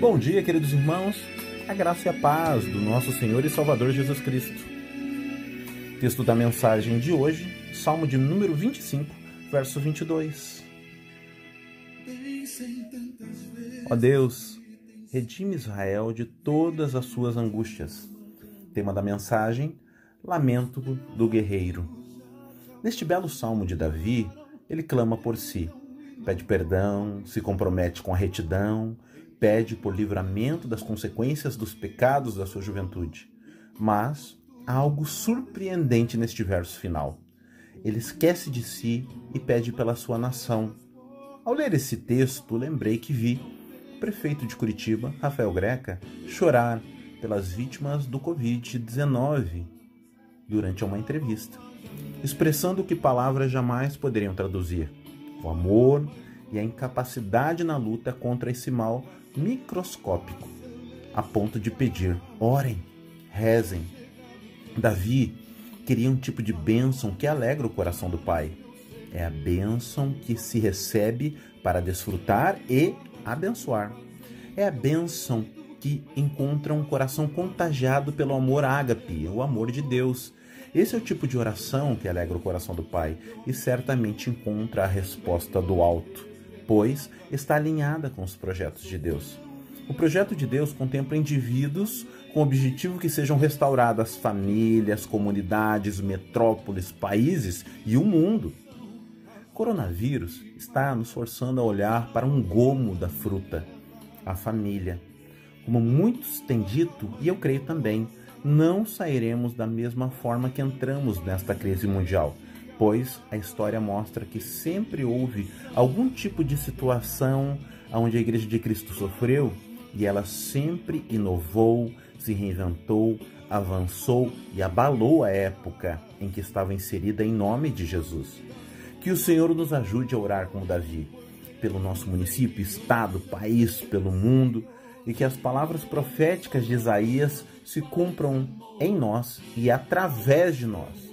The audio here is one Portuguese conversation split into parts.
Bom dia, queridos irmãos. A graça e a paz do nosso Senhor e Salvador Jesus Cristo. Texto da mensagem de hoje, Salmo de número 25, verso 22. Ó Deus, redime Israel de todas as suas angústias. Tema da mensagem: Lamento do guerreiro. Neste belo salmo de Davi, ele clama por si, pede perdão, se compromete com a retidão, pede por livramento das consequências dos pecados da sua juventude. Mas há algo surpreendente neste verso final. Ele esquece de si e pede pela sua nação. Ao ler esse texto, lembrei que vi o prefeito de Curitiba, Rafael Greca, chorar pelas vítimas do Covid-19 durante uma entrevista, expressando o que palavras jamais poderiam traduzir: o amor e a incapacidade na luta contra esse mal microscópico, a ponto de pedir: orem, rezem. Davi queria um tipo de bênção que alegra o coração do Pai. É a bênção que se recebe para desfrutar e abençoar. É a bênção que encontra um coração contagiado pelo amor ágape, o amor de Deus. Esse é o tipo de oração que alegra o coração do Pai e certamente encontra a resposta do alto pois está alinhada com os projetos de Deus. O projeto de Deus contempla indivíduos com o objetivo que sejam restauradas famílias, comunidades, metrópoles, países e o mundo. O coronavírus está nos forçando a olhar para um gomo da fruta, a família. Como muitos têm dito, e eu creio também, não sairemos da mesma forma que entramos nesta crise mundial pois a história mostra que sempre houve algum tipo de situação onde a Igreja de Cristo sofreu e ela sempre inovou, se reinventou, avançou e abalou a época em que estava inserida em nome de Jesus. Que o Senhor nos ajude a orar como Davi, pelo nosso município, estado, país, pelo mundo, e que as palavras proféticas de Isaías se cumpram em nós e através de nós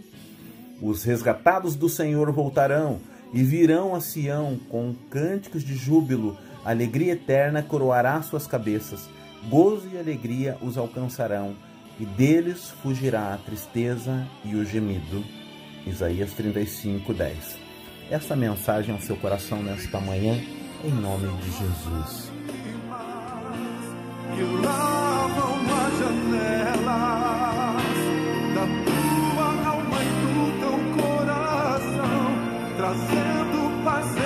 os resgatados do Senhor voltarão e virão a Sião com cânticos de júbilo. Alegria eterna coroará suas cabeças. Gozo e alegria os alcançarão, e deles fugirá a tristeza e o gemido. Isaías 35, 10. Esta mensagem ao seu coração nesta manhã, em nome de Jesus. Trazendo paz.